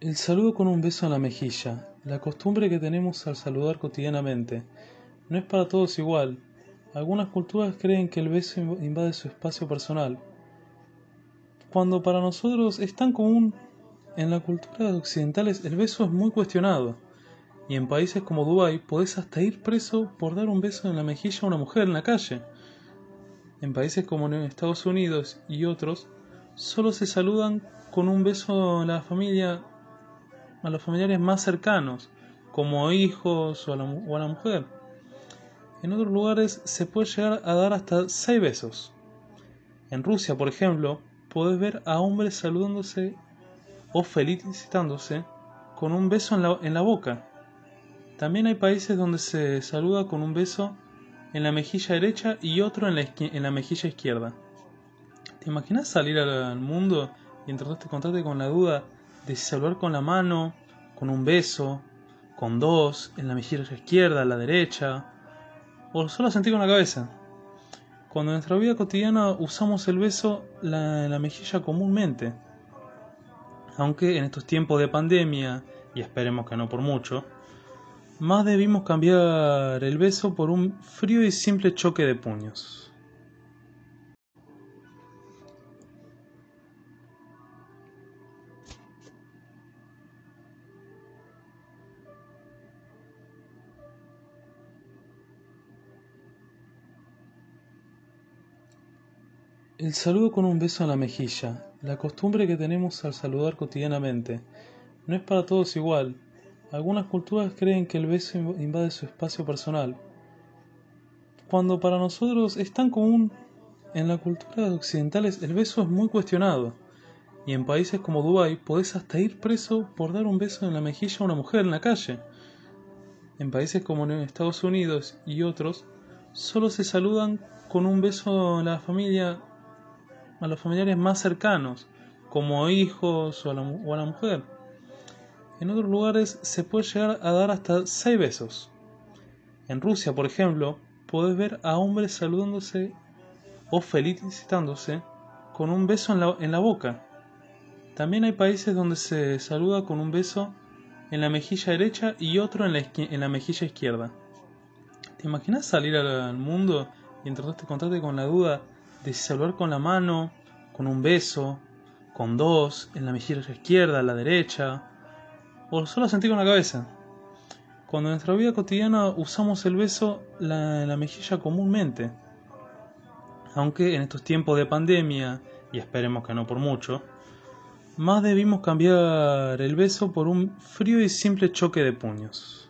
El saludo con un beso en la mejilla, la costumbre que tenemos al saludar cotidianamente. No es para todos igual. Algunas culturas creen que el beso invade su espacio personal. Cuando para nosotros es tan común, en la cultura occidentales el beso es muy cuestionado. Y en países como Dubái podés hasta ir preso por dar un beso en la mejilla a una mujer en la calle. En países como en Estados Unidos y otros, solo se saludan con un beso en la familia a los familiares más cercanos, como hijos o a, la, mujer. En otros lugares se puede llegar a dar hasta seis besos. En Rusia, por ejemplo, podés ver a hombres saludándose o felicitándose con un beso en la, en la boca. También hay países donde se saluda con un beso en la mejilla derecha y otro en la, en la mejilla izquierda. ¿Te imaginas salir al mundo y encontrarte con la duda de saludar con la mano, con un beso, con dos, en la mejilla izquierda, la derecha, o solo sentir con la cabeza. Cuando en nuestra vida cotidiana usamos el beso en la mejilla comúnmente, aunque en estos tiempos de pandemia, y esperemos que no por mucho, más debimos cambiar el beso por un frío y simple choque de puños. El saludo con un beso en la mejilla, la costumbre que tenemos al saludar cotidianamente. No es para todos igual. Algunas culturas creen que el beso invade su espacio personal. Cuando para nosotros es tan común, en la cultura occidentales el beso es muy cuestionado. Y en países como Dubái podés hasta ir preso por dar un beso en la mejilla a una mujer en la calle. En países como en Estados Unidos y otros, solo se saludan con un beso en la familia a los familiares más cercanos, como hijos o a, la, mujer. En otros lugares se puede llegar a dar hasta seis besos. En Rusia, por ejemplo, podés ver a hombres saludándose o felicitándose con un beso en la, en la boca. También hay países donde se saluda con un beso en la mejilla derecha y otro en la, en la mejilla izquierda. ¿Te imaginas salir al mundo y encontrarte con la duda de saludar con la mano, con un beso, con dos, en la mejilla izquierda, a la derecha, o solo sentir con la cabeza. Cuando en nuestra vida cotidiana usamos el beso en la mejilla comúnmente, aunque en estos tiempos de pandemia, y esperemos que no por mucho, más debimos cambiar el beso por un frío y simple choque de puños.